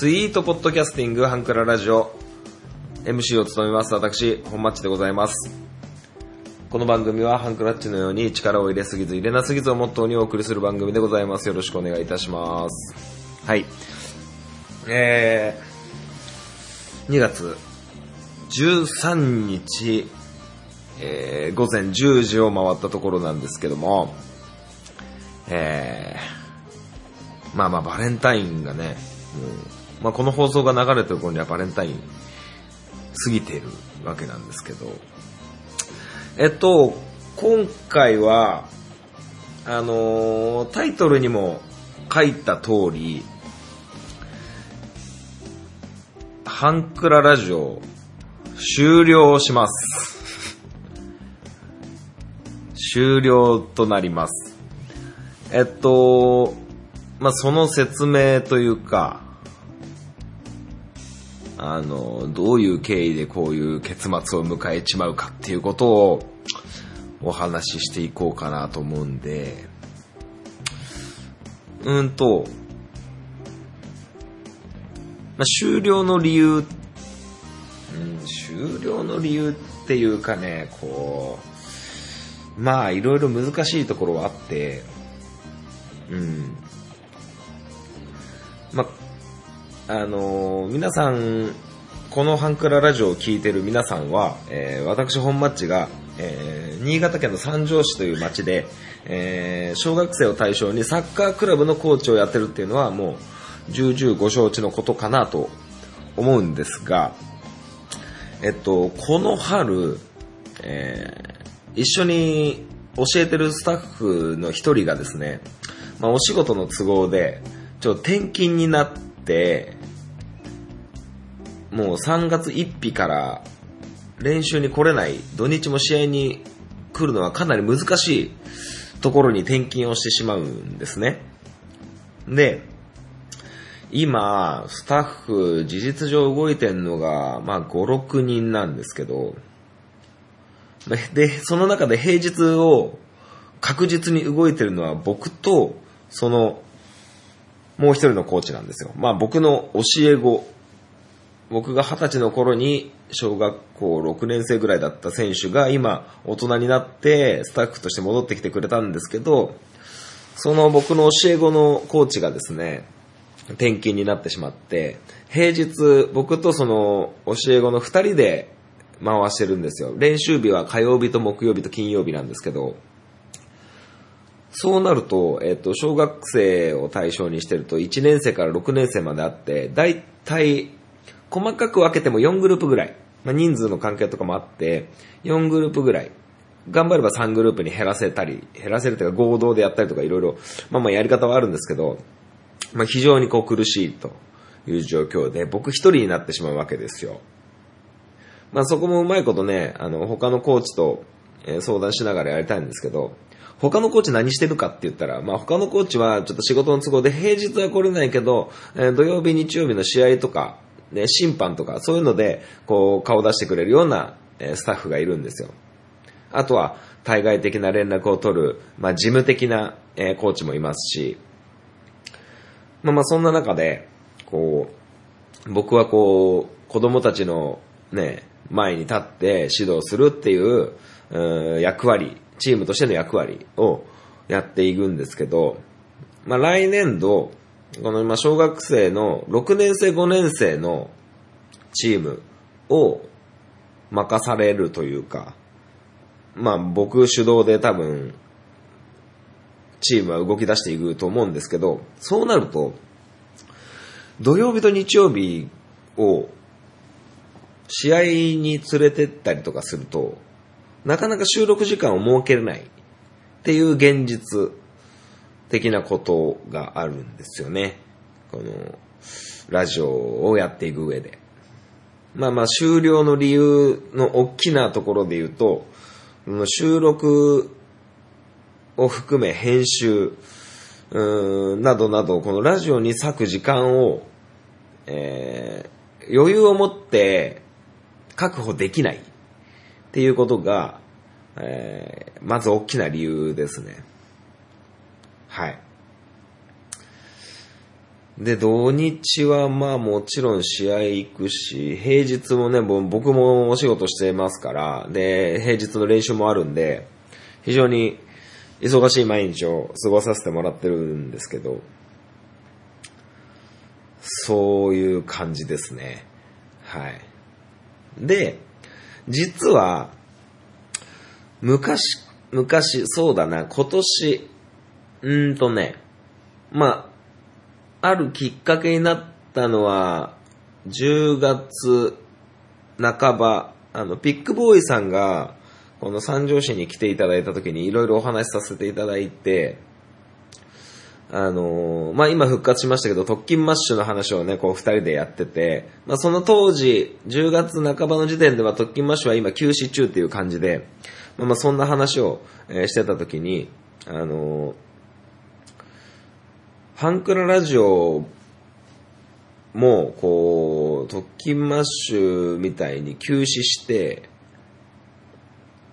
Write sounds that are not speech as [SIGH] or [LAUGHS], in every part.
スイートポッドキャスティングハンクララジオ。MC を務めます私本マッチでございます。この番組はハンクラッチのように力を入れすぎず入れなすぎずをモットーにお送りする番組でございます。よろしくお願いいたします。はい。えー、2月13日、えー、午前10時を回ったところなんですけどもえー、まあまあバレンタインがね、うまあこの放送が流れてる頃にはバレンタイン過ぎているわけなんですけど、えっと、今回は、あの、タイトルにも書いた通り、ハンクララジオ終了します。終了となります。えっと、まあ、その説明というか、あの、どういう経緯でこういう結末を迎えちまうかっていうことをお話ししていこうかなと思うんで、うんと、まあ、終了の理由、うん、終了の理由っていうかね、こう、まあいろいろ難しいところはあって、うん。ま、ああの、皆さん、このハンクララジオを聴いてる皆さんは、えー、私本マッチが、えー、新潟県の三条市という町で、えー、小学生を対象にサッカークラブのコーチをやってるっていうのはもう重々ご承知のことかなと思うんですが、えっと、この春、えー、一緒に教えてるスタッフの一人がですね、まあ、お仕事の都合で、ちょっと転勤になって、もう3月1日から練習に来れない、土日も試合に来るのはかなり難しいところに転勤をしてしまうんですね。で、今、スタッフ、事実上動いてんのが、まあ、5、6人なんですけど、で、その中で平日を確実に動いてるのは僕と、その、もう一人のコーチなんですよ。まあ僕の教え子、僕が二十歳の頃に小学校6年生ぐらいだった選手が今大人になってスタッフとして戻ってきてくれたんですけど、その僕の教え子のコーチがですね、転勤になってしまって、平日僕とその教え子の二人で回してるんですよ。練習日は火曜日と木曜日と金曜日なんですけど、そうなると、えっ、と、小学生を対象にしてると、1年生から6年生まであって、だいたい、細かく分けても4グループぐらい。まあ、人数の関係とかもあって、4グループぐらい。頑張れば3グループに減らせたり、減らせるというか合同でやったりとかいろいろ、まあまあやり方はあるんですけど、まあ非常にこう苦しいという状況で、僕一人になってしまうわけですよ。まあそこもうまいことね、あの、他のコーチと相談しながらやりたいんですけど、他のコーチ何してるかって言ったら、まあ他のコーチはちょっと仕事の都合で平日は来れないけど、え、土曜日、日曜日の試合とか、ね、審判とか、そういうので、こう、顔出してくれるような、え、スタッフがいるんですよ。あとは、対外的な連絡を取る、まあ事務的な、え、コーチもいますし、まあまあそんな中で、こう、僕はこう、子供たちのね、前に立って指導するっていう、う役割チームとしての役割をやっていくんですけど、まあ、来年度、この今小学生の6年生5年生のチームを任されるというか、まあ僕主導で多分チームは動き出していくと思うんですけど、そうなると、土曜日と日曜日を試合に連れてったりとかすると、なかなか収録時間を設けれないっていう現実的なことがあるんですよね。この、ラジオをやっていく上で。まあまあ終了の理由の大きなところで言うと、収録を含め編集、などなど、このラジオに割く時間を、えー、余裕を持って確保できないっていうことが、えー、まず大きな理由ですね。はい。で、土日はまあもちろん試合行くし、平日もね、も僕もお仕事してますから、で、平日の練習もあるんで、非常に忙しい毎日を過ごさせてもらってるんですけど、そういう感じですね。はい。で、実は、昔、昔、そうだな、今年、うんとね、まあ、あるきっかけになったのは、10月半ば、あの、ピックボーイさんが、この三条市に来ていただいた時にいろいろお話しさせていただいて、あのーまあ、今復活しましたけど、特勤マッシュの話をね、こう二人でやってて、まあ、その当時、10月半ばの時点では特勤マッシュは今休止中っていう感じで、まあ、まそんな話を、えしてた時に、あのーファンクララジオも、こう、特勤マッシュみたいに休止して、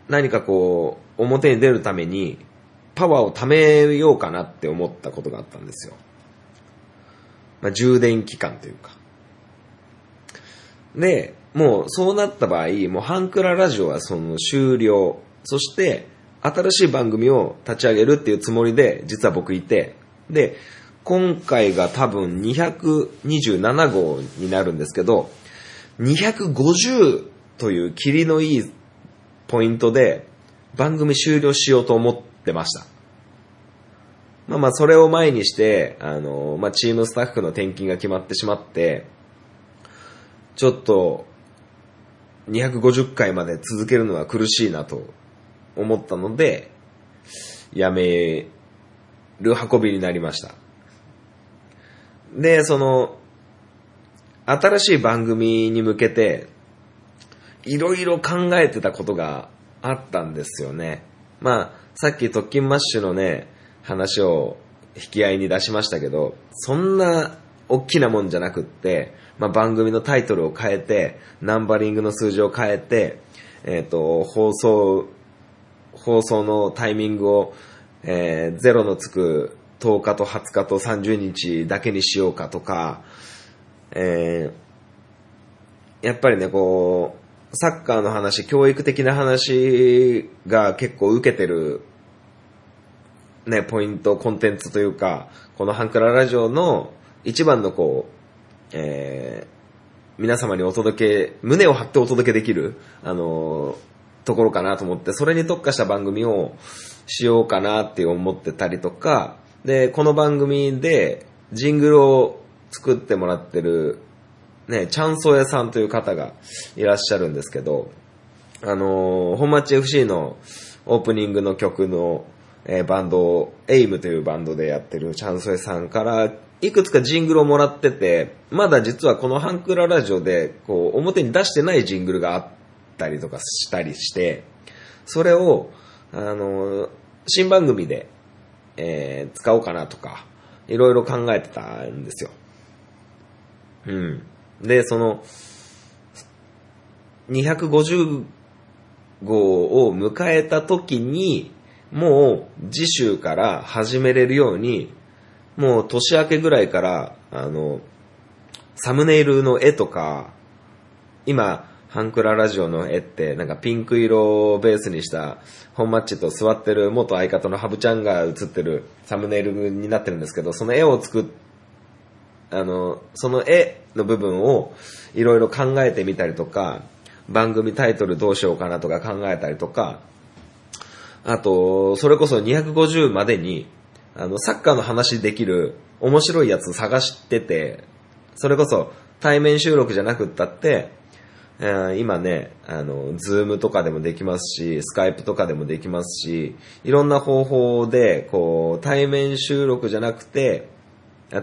何かこう、表に出るために、パワーを貯めようかなって思ったことがあったんですよ。まあ、充電期間というか。で、もうそうなった場合、もうハンクララジオはその終了。そして、新しい番組を立ち上げるっていうつもりで、実は僕いて、で、今回が多分227号になるんですけど、250というキリのいいポイントで番組終了しようと思ってました。まあまあそれを前にして、あの、まあチームスタッフの転勤が決まってしまって、ちょっと250回まで続けるのは苦しいなと思ったので、やめる運びになりました。で、その、新しい番組に向けて、いろいろ考えてたことがあったんですよね。まあ、さっき特勤マッシュのね、話を引き合いに出しましたけど、そんな大きなもんじゃなくって、まあ、番組のタイトルを変えて、ナンバリングの数字を変えて、えっ、と、放送、放送のタイミングを、えー、ゼロのつく10日と20日と30日だけにしようかとか、えー、やっぱりね、こう、サッカーの話、教育的な話が結構受けてる、ね、ポイント、コンテンツというか、このハンクララジオの一番のこう、えー、皆様にお届け、胸を張ってお届けできる、あのーところかなと思って、それに特化した番組をしようかなって思ってたりとか、で、この番組でジングルを作ってもらってる、ね、チャンソー屋さんという方がいらっしゃるんですけど、あのー本町 FC のオープニングの曲の、えーバンドを、エイムというバンドでやってるチャンソエさんから、いくつかジングルをもらってて、まだ実はこのハンクララジオで、こう、表に出してないジングルがあったりとかしたりして、それを、あのー新番組で、えー使おうかなとか、いろいろ考えてたんですよ。うん。で、その、250号を迎えた時に、もう次週から始めれるように、もう年明けぐらいから、あの、サムネイルの絵とか、今、ハンクララジオの絵って、なんかピンク色をベースにした、本マッチと座ってる元相方のハブちゃんが写ってるサムネイルになってるんですけど、その絵を作っあの、その絵の部分をいろいろ考えてみたりとか、番組タイトルどうしようかなとか考えたりとか、あと、それこそ250までに、あの、サッカーの話できる面白いやつ探してて、それこそ対面収録じゃなくったって、今ね、あの、ズームとかでもできますし、スカイプとかでもできますし、いろんな方法で、こう、対面収録じゃなくて、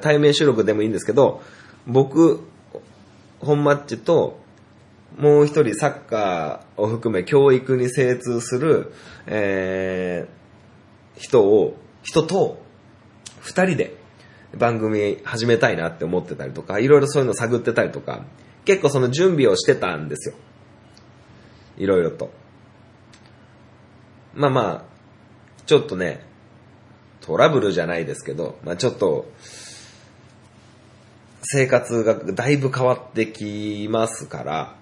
対面収録でもいいんですけど、僕、本マッチと、もう一人サッカーを含め教育に精通する、えー人を、人と、二人で番組始めたいなって思ってたりとか、いろいろそういうの探ってたりとか、結構その準備をしてたんですよ。いろいろと。まあまあ、ちょっとね、トラブルじゃないですけど、まあちょっと、生活がだいぶ変わってきますから、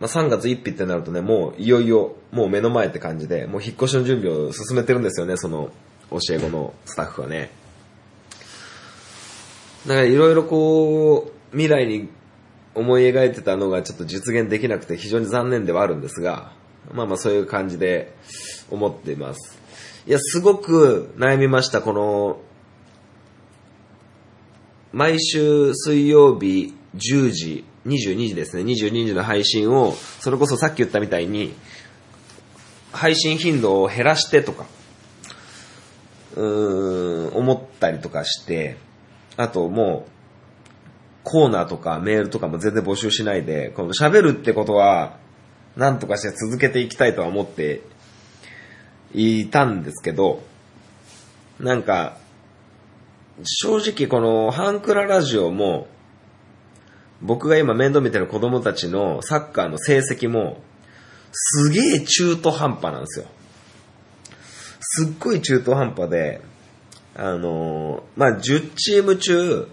まあ、3月1日ってなるとね、もういよいよ、もう目の前って感じで、もう引っ越しの準備を進めてるんですよね、その教え子のスタッフはね。だからいろいろこう、未来に思い描いてたのがちょっと実現できなくて非常に残念ではあるんですが、まあまあそういう感じで思っています。いや、すごく悩みました、この、毎週水曜日10時、22時ですね、22時の配信を、それこそさっき言ったみたいに、配信頻度を減らしてとか、うーん、思ったりとかして、あともう、コーナーとかメールとかも全然募集しないで、この喋るってことは、なんとかして続けていきたいとは思っていたんですけど、なんか、正直このハンクララジオも、僕が今面倒見てる子供たちのサッカーの成績も、すげえ中途半端なんですよ。すっごい中途半端で、あのーまあ、10チーム中、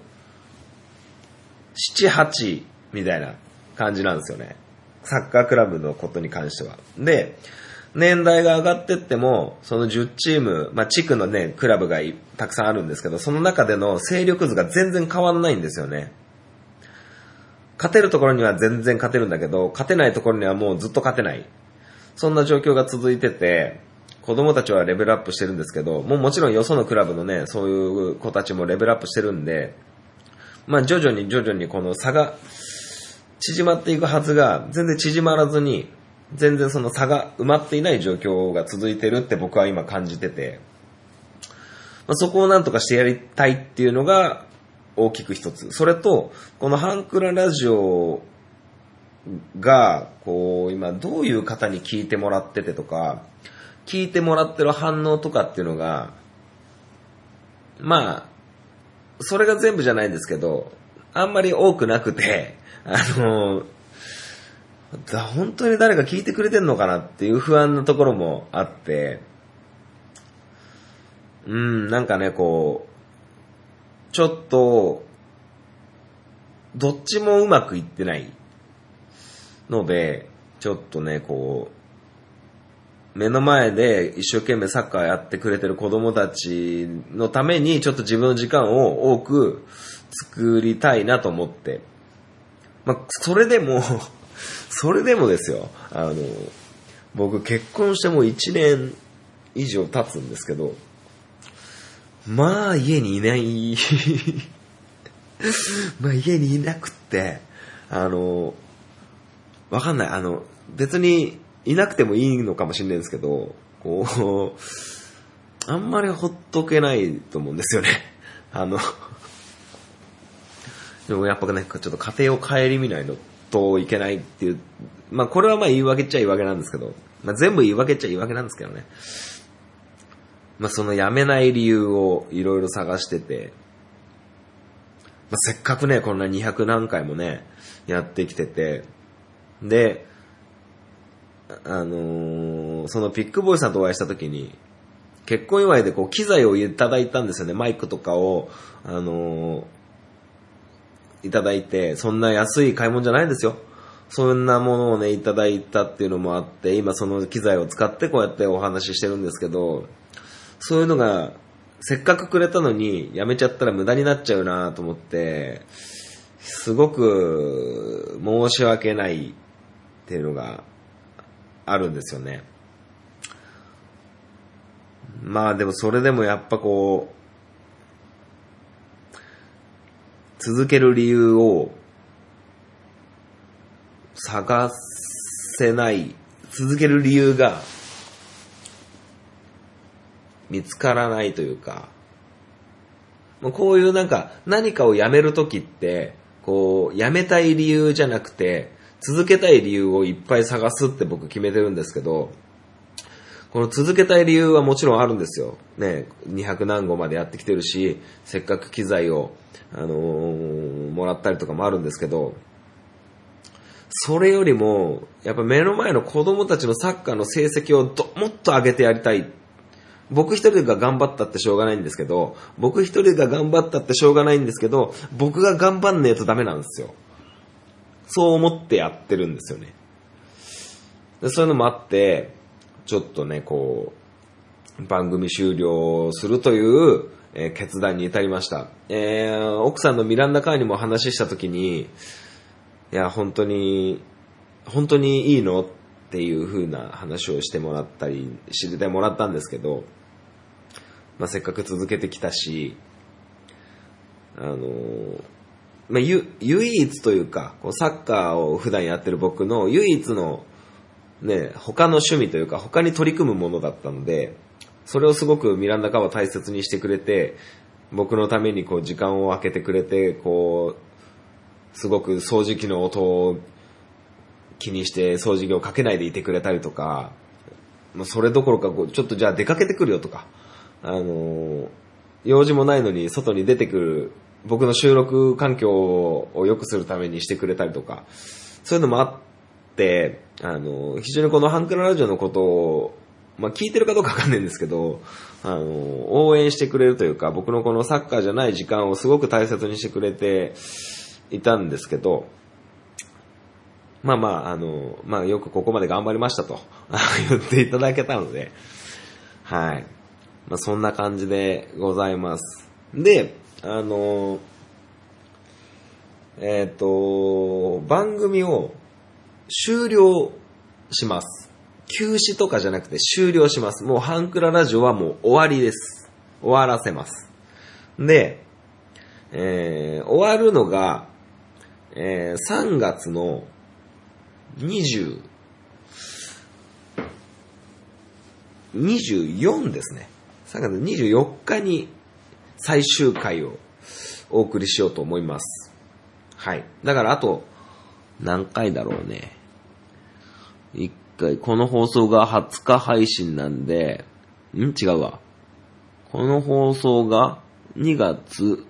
7、8みたいな感じなんですよね。サッカークラブのことに関しては。で、年代が上がってっても、その10チーム、まあ、地区のね、クラブがたくさんあるんですけど、その中での勢力図が全然変わんないんですよね。勝てるところには全然勝てるんだけど、勝てないところにはもうずっと勝てない。そんな状況が続いてて、子供たちはレベルアップしてるんですけど、もうもちろんよそのクラブのね、そういう子たちもレベルアップしてるんで、まあ徐々に徐々にこの差が縮まっていくはずが、全然縮まらずに、全然その差が埋まっていない状況が続いてるって僕は今感じてて、まあ、そこをなんとかしてやりたいっていうのが大きく一つ。それと、このハンクララジオが、こう、今どういう方に聞いてもらっててとか、聞いてもらってる反応とかっていうのが、まあ、それが全部じゃないんですけど、あんまり多くなくて、あの、本当に誰か聞いてくれてんのかなっていう不安なところもあって、うん、なんかね、こう、ちょっと、どっちもうまくいってないので、ちょっとね、こう、目の前で一生懸命サッカーやってくれてる子供たちのために、ちょっと自分の時間を多く作りたいなと思って。まあ、それでも、[LAUGHS] それでもですよ、あの、僕結婚してもう1年以上経つんですけど、まあ家にいない、[LAUGHS] まあ家にいなくって、あの、わかんない、あの、別にいなくてもいいのかもしれないんですけど、こう、あんまりほっとけないと思うんですよね。[LAUGHS] あの、でもやっぱね、ちょっと家庭を顧みないのといけないっていう、まあこれはまあ言い訳っちゃ言い訳なんですけど、まあ全部言い訳っちゃ言い訳なんですけどね。まあその辞めない理由をいろいろ探してて、まあせっかくね、こんな200何回もね、やってきてて、で、あのーそのピックボーイさんとお会いした時に、結婚祝いでこう機材をいただいたんですよね。マイクとかを、あのーいただいて、そんな安い買い物じゃないんですよ。そんなものをね、いただいたっていうのもあって、今その機材を使ってこうやってお話ししてるんですけど、そういうのが、せっかくくれたのに、やめちゃったら無駄になっちゃうなと思って、すごく申し訳ないっていうのがあるんですよね。まあでもそれでもやっぱこう、続ける理由を探せない、続ける理由が見つからないというか、こういうなんか何かをやめるときって、こう、やめたい理由じゃなくて、続けたい理由をいっぱい探すって僕決めてるんですけど、この続けたい理由はもちろんあるんですよ。ね、200何号までやってきてるし、せっかく機材を、あのーもらったりとかもあるんですけど、それよりも、やっぱ目の前の子供たちのサッカーの成績をどもっと上げてやりたい。僕一人が頑張ったってしょうがないんですけど、僕一人が頑張ったってしょうがないんですけど、僕が頑張んねえとダメなんですよ。そう思ってやってるんですよね。でそういうのもあって、ちょっとね、こう、番組終了するという、えー決断に至りました。えー奥さんのミランダカーにも話したときに、いや、本当に、本当にいいのっていう風な話をしてもらったり、知ってもらったんですけど、まあ、せっかく続けてきたし、あのーまあ、ゆ、唯一というか、こうサッカーを普段やってる僕の唯一の、ね、他の趣味というか、他に取り組むものだったので、それをすごくミランダカは大切にしてくれて、僕のためにこう時間を空けてくれて、こう、すごく掃除機の音を気にして掃除機をかけないでいてくれたりとか、もうそれどころかこう、ちょっとじゃあ出かけてくるよとか、あの用事もないのに外に出てくる、僕の収録環境を良くするためにしてくれたりとか、そういうのもあって、あの非常にこのハンクララジオのことを、まあ聞いてるかどうかわかんないんですけど、あの応援してくれるというか、僕のこのサッカーじゃない時間をすごく大切にしてくれていたんですけど、まあまあ、あの、まあよくここまで頑張りましたと [LAUGHS] 言っていただけたので、はい。まあそんな感じでございます。で、あの、えっ、と、番組を終了します。休止とかじゃなくて終了します。もうハンクララジオはもう終わりです。終わらせます。で、えー終わるのが、えー3月の20、24ですね。3月24日に最終回をお送りしようと思います。はい。だからあと、何回だろうね。一回、この放送が20日配信なんで、ん？違うわ。この放送が2月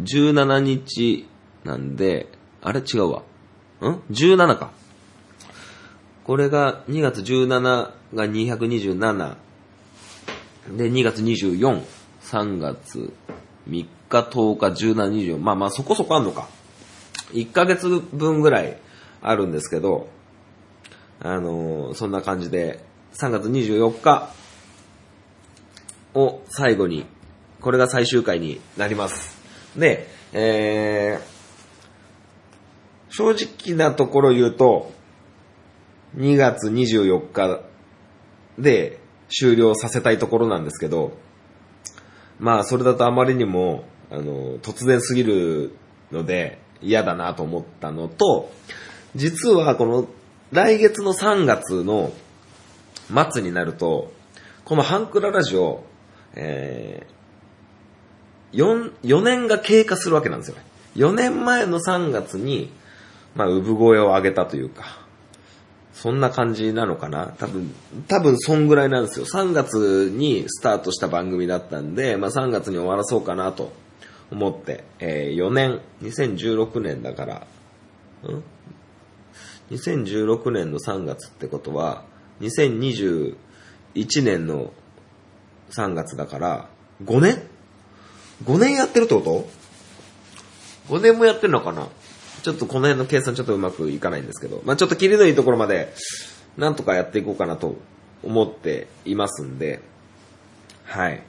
17日なんで、あれ？違うわ。ん ?17 か。これが2月17が227。で、2月24、3月3日、10日、17、24。まあまあそこそこあんのか。1ヶ月分ぐらいあるんですけど、あのーそんな感じで、3月24日を最後に、これが最終回になります。で、えー、正直なところ言うと、2月24日で終了させたいところなんですけど、まあそれだとあまりにも、あの、突然すぎるので嫌だなと思ったのと、実はこの来月の3月の末になると、このハンクララジオ、えー、4、4年が経過するわけなんですよね。4年前の3月に、まあ、産声を上げたというか、そんな感じなのかな？多分、多分そんぐらいなんですよ。3月にスタートした番組だったんで、まあ3月に終わらそうかなと思って、えー4年、2016年だから、ん ?2016 年の3月ってことは、2021年の3月だから、5年 ?5 年やってるってこと ?5 年もやってるのかな？ちょっとこの辺の計算ちょっとうまくいかないんですけど、まあちょっと切りのいいところまで、なんとかやっていこうかなと思っていますんで、はい。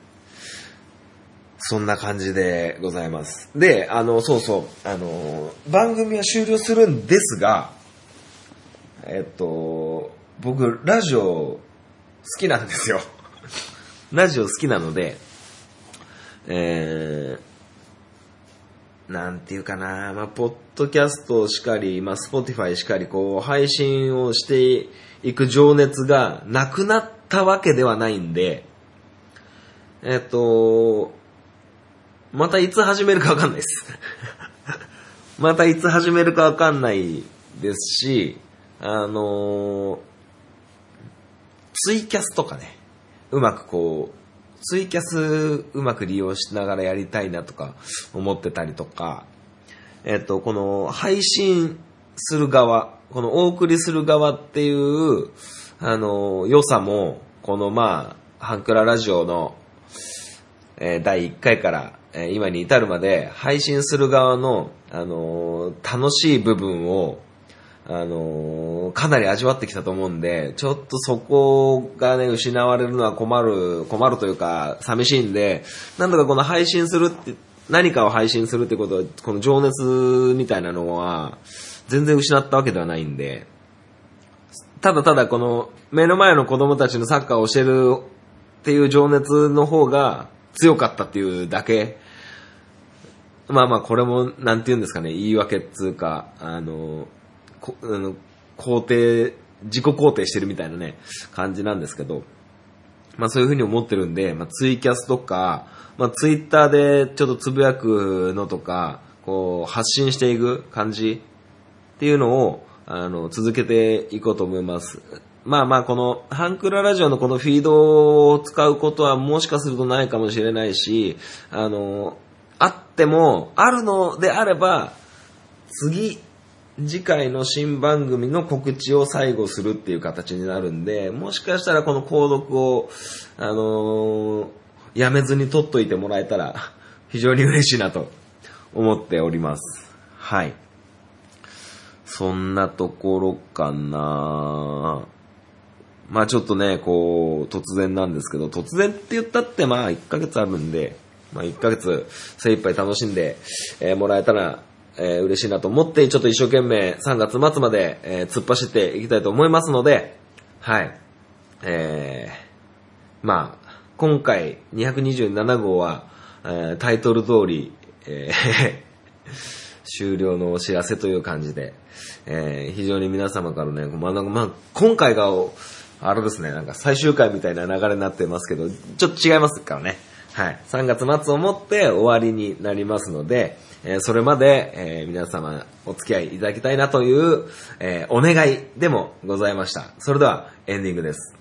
そんな感じでございます。で、あの、そうそう、あの、番組は終了するんですが、えっと、僕、ラジオ好きなんですよ。ラジオ好きなので、えー、なんていうかな、まあ、ポッドキャストしかり、まあ、スポティファイしかり、こう、配信をしていく情熱がなくなったわけではないんで、えっと、またいつ始めるかわかんないです。[LAUGHS] またいつ始めるかわかんないですし、あのツイキャスとかね、うまくこう、ツイキャスうまく利用しながらやりたいなとか思ってたりとか、えっと、この配信する側、このお送りする側っていう、あの、良さも、このまあ、ハンクララジオの、えー第1回から、えー今に至るまで、配信する側の、あのー楽しい部分を、あのーかなり味わってきたと思うんで、ちょっとそこがね、失われるのは困る、困るというか、寂しいんで、なんとかこの配信するって、何かを配信するってことは、この情熱みたいなのは、全然失ったわけではないんで、ただただこの目の前の子供たちのサッカーを教えるっていう情熱の方が強かったっていうだけ。まあまあこれもなんて言うんですかね、言い訳っつうか、あの、こあの肯定、自己肯定してるみたいなね、感じなんですけど、まあそういうふうに思ってるんで、まあツイキャスとか、まあツイッターでちょっとつぶやくのとか、こう発信していく感じっていうのを、あの、続けていこうと思います。まあまあ、この、ハンクララジオのこのフィードを使うことはもしかするとないかもしれないし、あの、あっても、あるのであれば、次、次回の新番組の告知を最後するっていう形になるんで、もしかしたらこの購読を、あのやめずに取っといてもらえたら、[LAUGHS] 非常に嬉しいなと思っております。はい。そんなところかなまあちょっとね、こう、突然なんですけど、突然って言ったってまあ1ヶ月あるんで、まあ1ヶ月精一杯楽しんで、えーもらえたら、えー嬉しいなと思って、ちょっと一生懸命3月末まで、えー突っ走っていきたいと思いますので、はい。えー、まあ、今回227号は、えータイトル通り、えー [LAUGHS] 終了のお知らせという感じで、えー非常に皆様からね、まあまあ、今回が、あれですね、なんか最終回みたいな流れになってますけど、ちょっと違いますからね。はい。3月末をもって終わりになりますので、えそれまで、え皆様お付き合いいただきたいなという、えお願いでもございました。それではエンディングです。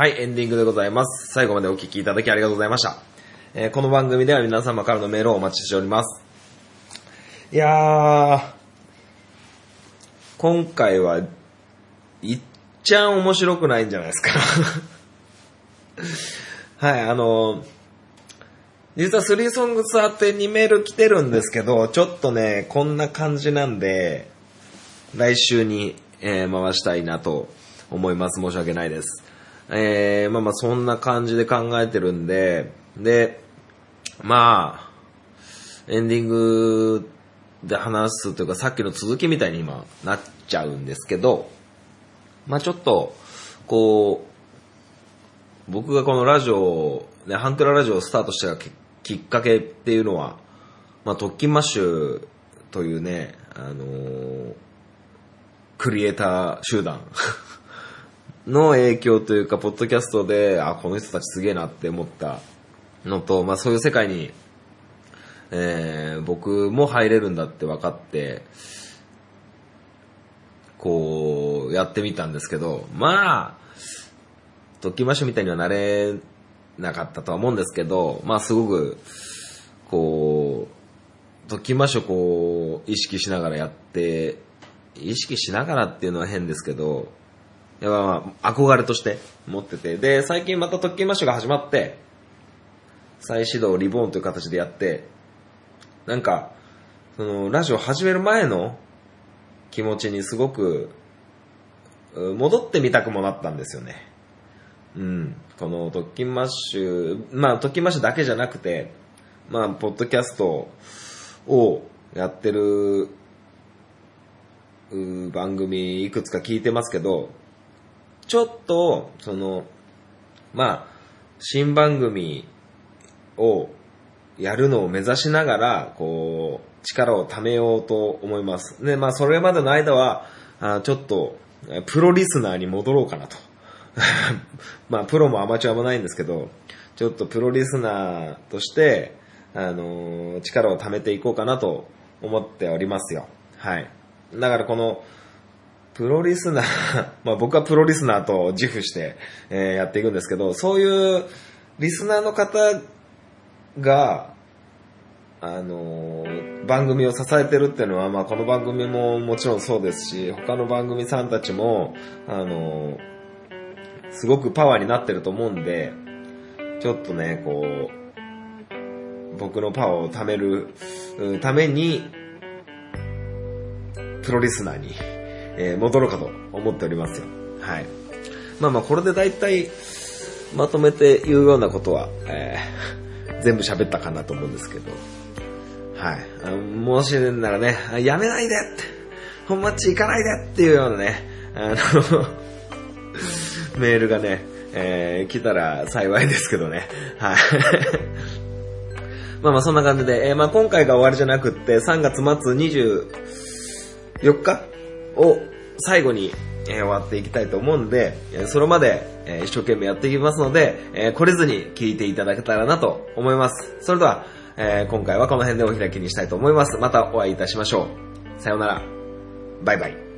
はい、エンディングでございます。最後までお聞きいただきありがとうございました。えーこの番組では皆様からのメールをお待ちしております。いやー、今回は、いっちゃん面白くないんじゃないですか。[LAUGHS] はい、あの、実は3ソングス宛てにメール来てるんですけど、ちょっとね、こんな感じなんで、来週に、えー回したいなと思います。申し訳ないです。えー、まあまあそんな感じで考えてるんで、で、まあ、エンディングで話すというかさっきの続きみたいに今なっちゃうんですけど、まあちょっと、こう、僕がこのラジオ、ね、ハンクララジオをスタートしたきっかけっていうのは、まあ特勤マッシュというね、あのークリエイター集団。[LAUGHS] の影響というか、ポッドキャストで、あ、この人たちすげえなって思った。のと、まあそういう世界に、えー僕も入れるんだって分かって、こう、やってみたんですけど、まあ、ドッキマッシュみたいにはなれなかったとは思うんですけど、まあすごく、こう、特訓マッシュこう、意識しながらやって、意識しながらっていうのは変ですけど、やまあ、憧れとして持ってて、で、最近また特訓マッシュが始まって、再始動、リボーンという形でやって、なんか、その、ラジオ始める前の気持ちにすごく、戻ってみたくもなったんですよね。うん。この特勤マッシュ、まあ特勤マッシュだけじゃなくて、まあ、ポッドキャストをやってる番組いくつか聞いてますけど、ちょっと、その、まあ、新番組をやるのを目指しながら、こう、力を貯めようと思います。で、まあ、それまでの間は、あちょっと、プロリスナーに戻ろうかなと。[LAUGHS] まあ、プロもアマチュアもないんですけど、ちょっとプロリスナーとして、あのー力を貯めていこうかなと思っておりますよ。はい。だからこの、プロリスナー、[LAUGHS] まあ僕はプロリスナーと自負して、えーやっていくんですけど、そういうリスナーの方が、あのー番組を支えてるっていうのは、まあこの番組ももちろんそうですし、他の番組さんたちも、あのーすごくパワーになってると思うんで、ちょっとね、こう、僕のパワーを貯めるために、プロリスナーに、えー戻ろうかと思っておりますよ。はい。まあまあ、これで大体、まとめて言うようなことは、えー [LAUGHS] 全部喋ったかなと思うんですけど、はい。もしねならね、やめないでって、本マッチ行かないでっていうようなね、あの、[LAUGHS] メールがね、えー来たら幸いですけどね。はい。[LAUGHS] まあまあそんな感じで、えーまあ今回が終わりじゃなくって、3月末24日を最後に、えー終わっていきたいと思うんで、えそれまで、え一生懸命やっていきますので、えー懲りずに聞いていただけたらなと思います。それでは、え今回はこの辺でお開きにしたいと思います。またお会いいたしましょう。さようなら。バイバイ。